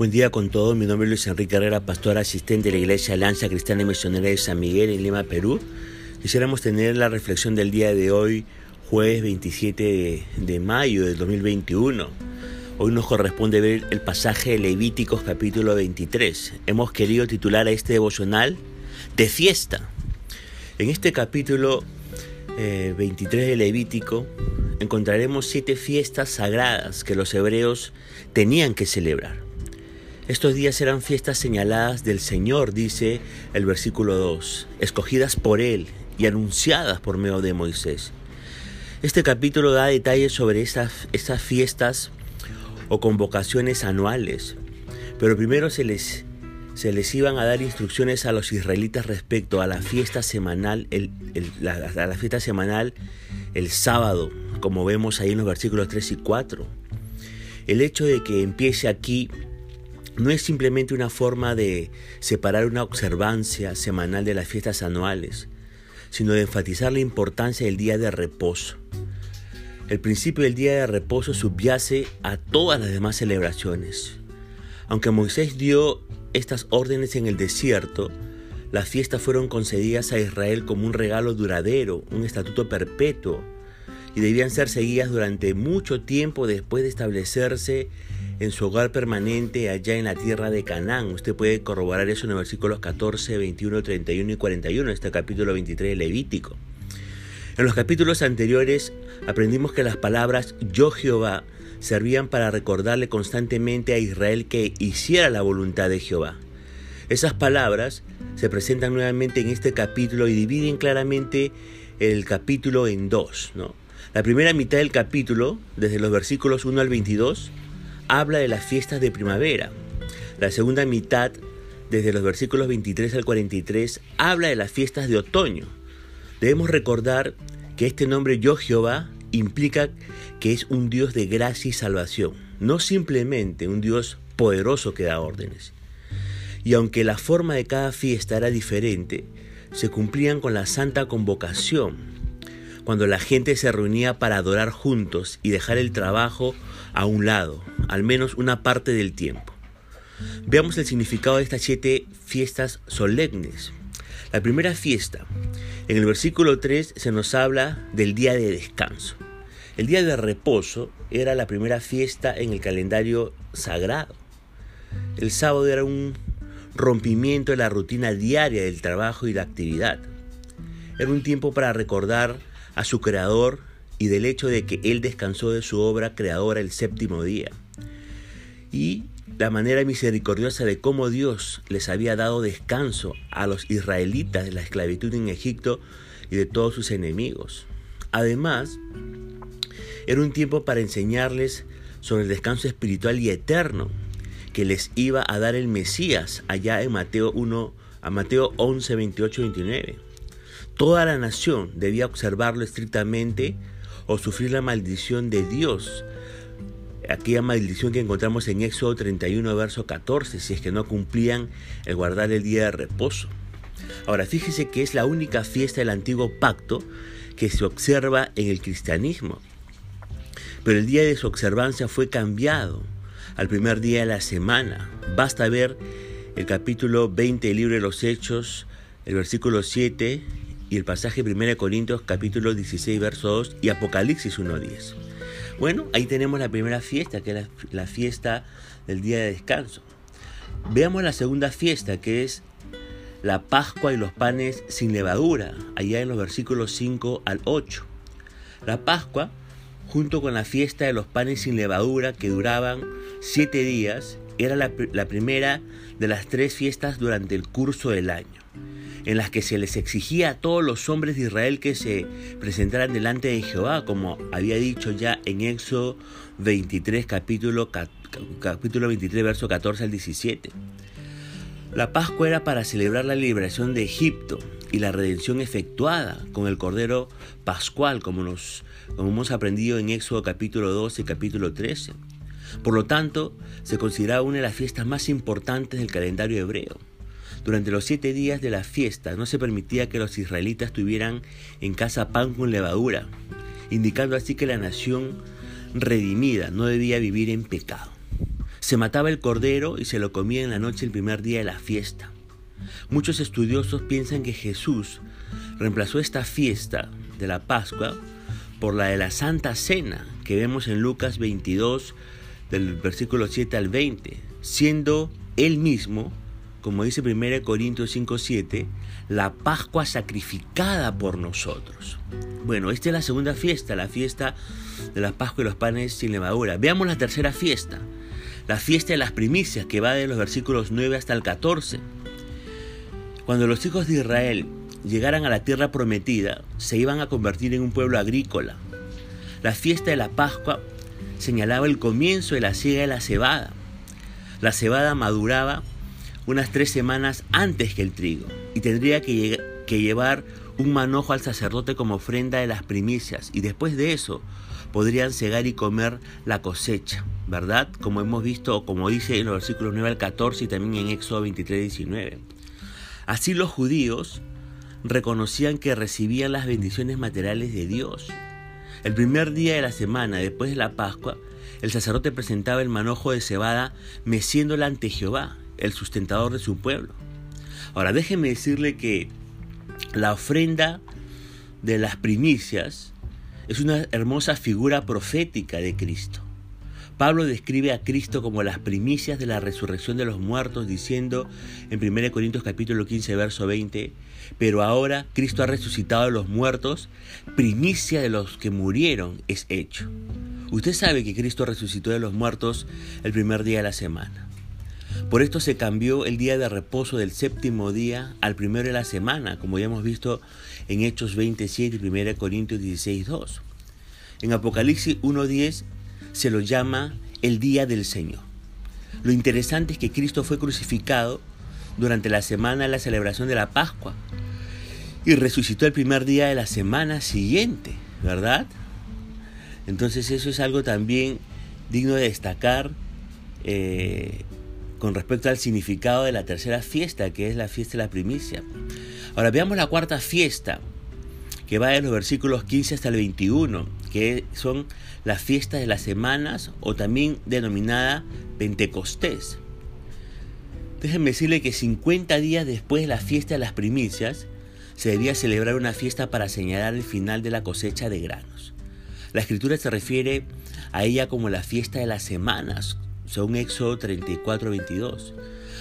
Buen día con todos, mi nombre es Luis Enrique Herrera, pastor asistente de la Iglesia Alianza Cristiana y Misionera de San Miguel en Lima, Perú. Quisiéramos tener la reflexión del día de hoy, jueves 27 de, mayo del 2021. Hoy nos corresponde ver el pasaje de Levíticos capítulo 23. Hemos querido titular a este devocional de fiesta. En este capítulo 23 eh, de Levítico encontraremos siete fiestas sagradas que los hebreos tenían que celebrar. Estos días eran fiestas señaladas del Señor, dice el versículo 2, escogidas por Él y anunciadas por medio de Moisés. Este capítulo da detalles sobre esas, esas fiestas o convocaciones anuales, pero primero se les, se les iban a dar instrucciones a los israelitas respecto a la fiesta semanal, el, la, a la fiesta semanal el sábado, como vemos ahí en los versículos 3 y 4. El hecho de que empiece aquí no es simplemente una forma de separar una observancia semanal de las fiestas anuales, sino de enfatizar la importancia del día de reposo. El principio del día de reposo subyace a todas las demás celebraciones. Aunque Moisés dio estas órdenes en el desierto, las fiestas fueron concedidas a Israel como un regalo duradero, un estatuto perpetuo, y debían ser seguidas durante mucho tiempo después de establecerse en su hogar permanente allá en la tierra de Canaán. Usted puede corroborar eso en los versículos 14, 21, 31 y 41 de este capítulo 23 de Levítico. En los capítulos anteriores aprendimos que las palabras yo Jehová servían para recordarle constantemente a Israel que hiciera la voluntad de Jehová. Esas palabras se presentan nuevamente en este capítulo y dividen claramente el capítulo en dos. ¿no? La primera mitad del capítulo, desde los versículos 1 al 22, habla de las fiestas de primavera. La segunda mitad, desde los versículos 23 al 43, habla de las fiestas de otoño. Debemos recordar que este nombre Yo Jehová implica que es un Dios de gracia y salvación, no simplemente un Dios poderoso que da órdenes. Y aunque la forma de cada fiesta era diferente, se cumplían con la santa convocación, cuando la gente se reunía para adorar juntos y dejar el trabajo a un lado, al menos una parte del tiempo. Veamos el significado de estas siete fiestas solemnes. La primera fiesta, en el versículo 3 se nos habla del día de descanso. El día de reposo era la primera fiesta en el calendario sagrado. El sábado era un rompimiento de la rutina diaria del trabajo y la actividad. Era un tiempo para recordar a su creador y del hecho de que Él descansó de su obra creadora el séptimo día. Y la manera misericordiosa de cómo Dios les había dado descanso a los israelitas de la esclavitud en Egipto y de todos sus enemigos. Además, era un tiempo para enseñarles sobre el descanso espiritual y eterno que les iba a dar el Mesías allá en Mateo 1 a Mateo 11, 28, 29. Toda la nación debía observarlo estrictamente o sufrir la maldición de Dios. Aquella maldición que encontramos en Éxodo 31, verso 14, si es que no cumplían el guardar el día de reposo. Ahora, fíjese que es la única fiesta del antiguo pacto que se observa en el cristianismo. Pero el día de su observancia fue cambiado al primer día de la semana. Basta ver el capítulo 20 del libro de los Hechos, el versículo 7 y el pasaje 1 Corintios capítulo 16 verso 2 y Apocalipsis 1.10. Bueno, ahí tenemos la primera fiesta, que es la, fiesta del día de descanso. Veamos la segunda fiesta, que es la Pascua y los panes sin levadura, allá en los versículos 5 al 8. La Pascua, junto con la fiesta de los panes sin levadura, que duraban siete días, era la primera de las tres fiestas durante el curso del año en las que se les exigía a todos los hombres de Israel que se presentaran delante de Jehová, como había dicho ya en Éxodo 23, capítulo, capítulo 23, verso 14 al 17. La Pascua era para celebrar la liberación de Egipto y la redención efectuada con el Cordero Pascual, como, nos, como hemos aprendido en Éxodo capítulo 12 y capítulo 13. Por lo tanto, se consideraba una de las fiestas más importantes del calendario hebreo. Durante los siete días de la fiesta no se permitía que los israelitas tuvieran en casa pan con levadura, indicando así que la nación redimida no debía vivir en pecado. Se mataba el cordero y se lo comía en la noche el primer día de la fiesta. Muchos estudiosos piensan que Jesús reemplazó esta fiesta de la Pascua por la de la Santa Cena que vemos en Lucas 22 del versículo 7 al 20, siendo él mismo, como dice 1 Corintios 5:7, la Pascua sacrificada por nosotros. Bueno, esta es la segunda fiesta, la fiesta de la Pascua y los panes sin levadura. Veamos la tercera fiesta, la fiesta de las primicias, que va de los versículos 9 hasta el 14. Cuando los hijos de Israel llegaran a la tierra prometida, se iban a convertir en un pueblo agrícola. La fiesta de la Pascua señalaba el comienzo de la siega de la cebada. La cebada maduraba unas tres semanas antes que el trigo y tendría que, llevar un manojo al sacerdote como ofrenda de las primicias y después de eso podrían cegar y comer la cosecha, ¿verdad? Como hemos visto como dice en los versículos 9 al 14 y también en Éxodo 23, 19. Así los judíos reconocían que recibían las bendiciones materiales de Dios. El primer día de la semana, después de la Pascua, el sacerdote presentaba el manojo de cebada meciéndola ante Jehová, el sustentador de su pueblo. Ahora déjeme decirle que la ofrenda de las primicias es una hermosa figura profética de Cristo. Pablo describe a Cristo como las primicias de la resurrección de los muertos, diciendo en 1 Corintios capítulo 15, verso 20, pero ahora Cristo ha resucitado de los muertos, primicia de los que murieron es hecho. Usted sabe que Cristo resucitó de los muertos el primer día de la semana. Por esto se cambió el día de reposo del séptimo día al primero de la semana, como ya hemos visto en Hechos 27 y 1 Corintios 16, 2. En Apocalipsis 1.10 se lo llama el día del Señor. Lo interesante es que Cristo fue crucificado durante la semana de la celebración de la Pascua y resucitó el primer día de la semana siguiente, ¿verdad? Entonces eso es algo también digno de destacar eh, con respecto al significado de la tercera fiesta, que es la fiesta de la primicia. Ahora veamos la cuarta fiesta, que va de los versículos 15 hasta el 21, que son las fiestas de las semanas o también denominada Pentecostés. Déjenme decirle que 50 días después de la fiesta de las primicias, se debía celebrar una fiesta para señalar el final de la cosecha de granos. La escritura se refiere a ella como la fiesta de las semanas, según Éxodo 34, 22,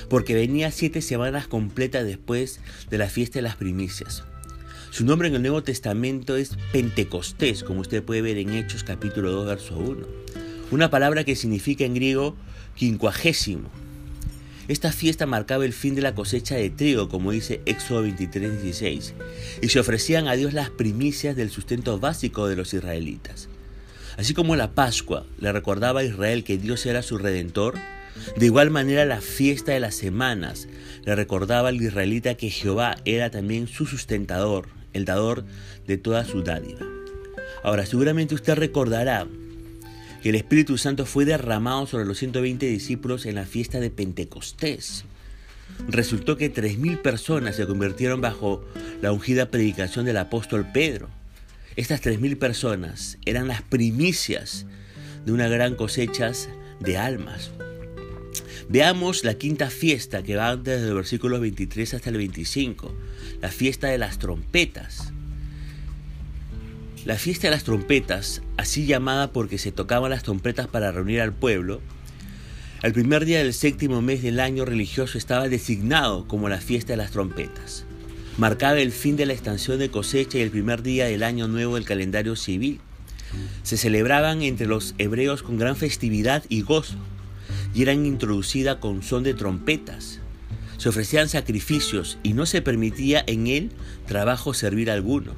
porque venía siete semanas completas después de la fiesta de las primicias. Su nombre en el Nuevo Testamento es Pentecostés, como usted puede ver en Hechos capítulo 2, verso 1. Una palabra que significa en griego quincuagésimo. Esta fiesta marcaba el fin de la cosecha de trigo, como dice Éxodo 23, 16, y se ofrecían a Dios las primicias del sustento básico de los israelitas. Así como la Pascua le recordaba a Israel que Dios era su redentor, de igual manera la fiesta de las semanas le recordaba al israelita que Jehová era también su sustentador, el dador de toda su dádiva. Ahora, seguramente usted recordará que el Espíritu Santo fue derramado sobre los 120 discípulos en la fiesta de Pentecostés. Resultó que 3.000 personas se convirtieron bajo la ungida predicación del apóstol Pedro. Estas 3.000 personas eran las primicias de una gran cosecha de almas. Veamos la quinta fiesta que va desde el versículo 23 hasta el 25, la fiesta de las trompetas. La fiesta de las trompetas, así llamada porque se tocaban las trompetas para reunir al pueblo, el primer día del séptimo mes del año religioso estaba designado como la fiesta de las trompetas. Marcaba el fin de la extensión de cosecha y el primer día del año nuevo del calendario civil. Se celebraban entre los hebreos con gran festividad y gozo y eran introducidas con son de trompetas. Se ofrecían sacrificios y no se permitía en él trabajo servir alguno.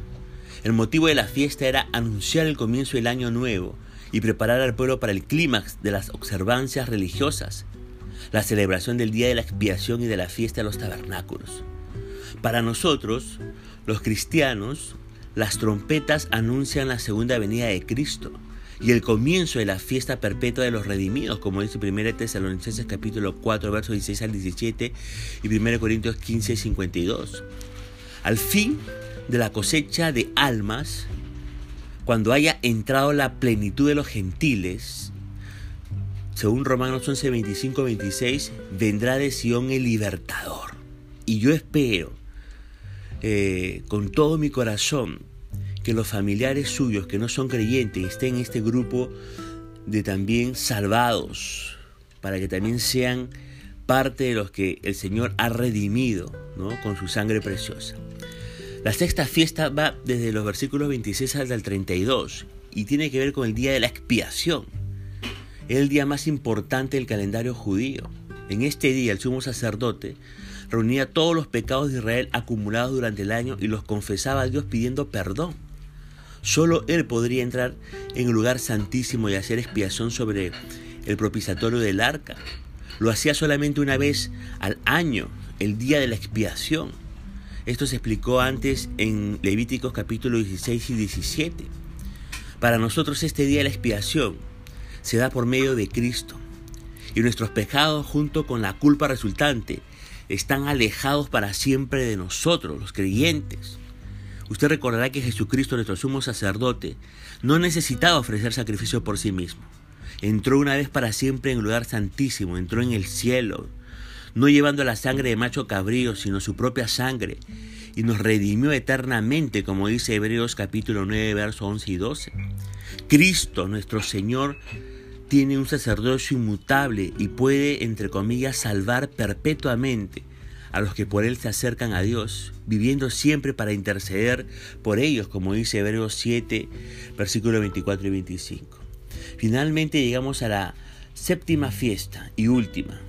El motivo de la fiesta era anunciar el comienzo del año nuevo y preparar al pueblo para el clímax de las observancias religiosas, la celebración del día de la expiación y de la fiesta de los tabernáculos. Para nosotros, los cristianos, las trompetas anuncian la segunda venida de Cristo y el comienzo de la fiesta perpetua de los redimidos, como dice 1 Tesalonicenses capítulo 4, versos 16 al 17 y 1 Corintios 15, 52. Al fin de la cosecha de almas, cuando haya entrado la plenitud de los gentiles, según Romanos 11, 25, 26, vendrá de Sion el libertador. Y yo espero eh, con todo mi corazón que los familiares suyos que no son creyentes estén en este grupo de también salvados, para que también sean parte de los que el Señor ha redimido con su sangre preciosa. La sexta fiesta va desde los versículos 26 hasta el 32 y tiene que ver con el día de la expiación. Es el día más importante del calendario judío. En este día el sumo sacerdote reunía todos los pecados de Israel acumulados durante el año y los confesaba a Dios pidiendo perdón. Solo él podría entrar en el lugar santísimo y hacer expiación sobre el propiciatorio del arca. Lo hacía solamente una vez al año, el día de la expiación. Esto se explicó antes en Levíticos capítulo 16 y 17. Para nosotros este día de la expiación se da por medio de Cristo. Y nuestros pecados junto con la culpa resultante están alejados para siempre de nosotros, los creyentes. Usted recordará que Jesucristo, nuestro sumo sacerdote, no necesitaba ofrecer sacrificio por sí mismo. Entró una vez para siempre en el lugar santísimo, entró en el cielo, no llevando la sangre de macho cabrío, sino su propia sangre, y nos redimió eternamente, como dice Hebreos capítulo 9, versos 11 y 12. Cristo, nuestro Señor, tiene un sacerdocio inmutable y puede, entre comillas, salvar perpetuamente a los que por Él se acercan a Dios, viviendo siempre para interceder por ellos, como dice Hebreos 7, versículos 24 y 25. Finalmente llegamos a la séptima fiesta y última,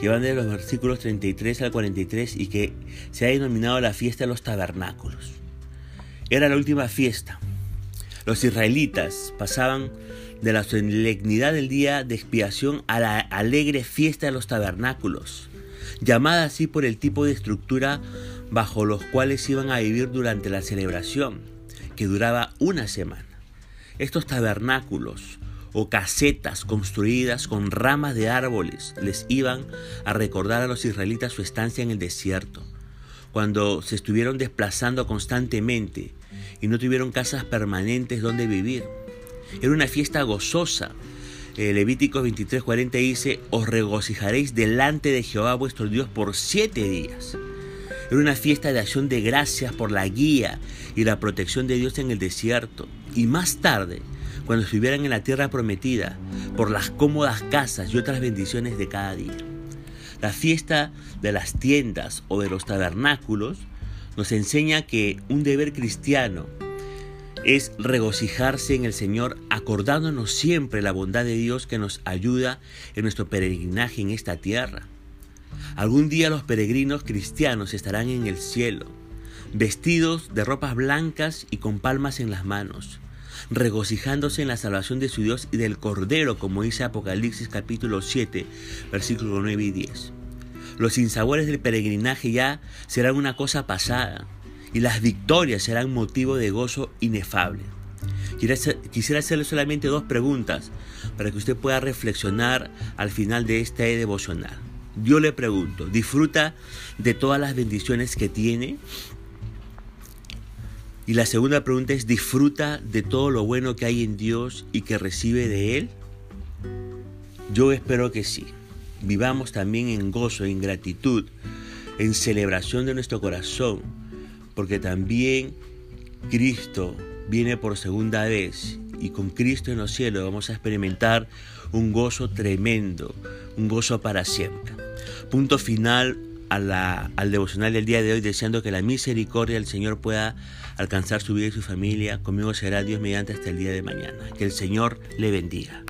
que van de los versículos 33 al 43 y que se ha denominado la fiesta de los tabernáculos. Era la última fiesta. Los israelitas pasaban de la solemnidad del día de expiación a la alegre fiesta de los tabernáculos, llamada así por el tipo de estructura bajo los cuales iban a vivir durante la celebración, que duraba una semana. Estos tabernáculos o casetas construidas con ramas de árboles les iban a recordar a los israelitas su estancia en el desierto, cuando se estuvieron desplazando constantemente y no tuvieron casas permanentes donde vivir. Era una fiesta gozosa. Eh, Levíticos 23:40 dice, os regocijaréis delante de Jehová vuestro Dios por siete días. Era una fiesta de acción de gracias por la guía y la protección de Dios en el desierto. Y más tarde, cuando estuvieran en la tierra prometida, por las cómodas casas y otras bendiciones de cada día. La fiesta de las tiendas o de los tabernáculos nos enseña que un deber cristiano es regocijarse en el Señor, acordándonos siempre la bondad de Dios que nos ayuda en nuestro peregrinaje en esta tierra. Algún día los peregrinos cristianos estarán en el cielo, vestidos de ropas blancas y con palmas en las manos, regocijándose en la salvación de su Dios y del Cordero, como dice Apocalipsis capítulo 7, versículos 9 y 10. Los sinsabores del peregrinaje ya serán una cosa pasada y las victorias serán motivo de gozo inefable. Quisiera hacerle solamente dos preguntas para que usted pueda reflexionar al final de este devocional. Yo le pregunto, ¿disfruta de todas las bendiciones que tiene? Y la segunda pregunta es, ¿disfruta de todo lo bueno que hay en Dios y que recibe de Él? Yo espero que sí. Vivamos también en gozo, en gratitud, en celebración de nuestro corazón, porque también Cristo viene por segunda vez y con Cristo en los cielos vamos a experimentar un gozo tremendo, un gozo para siempre. Punto final al devocional del día de hoy, deseando que la misericordia del Señor pueda alcanzar su vida y su familia. Conmigo será Dios mediante hasta el día de mañana. Que el Señor le bendiga.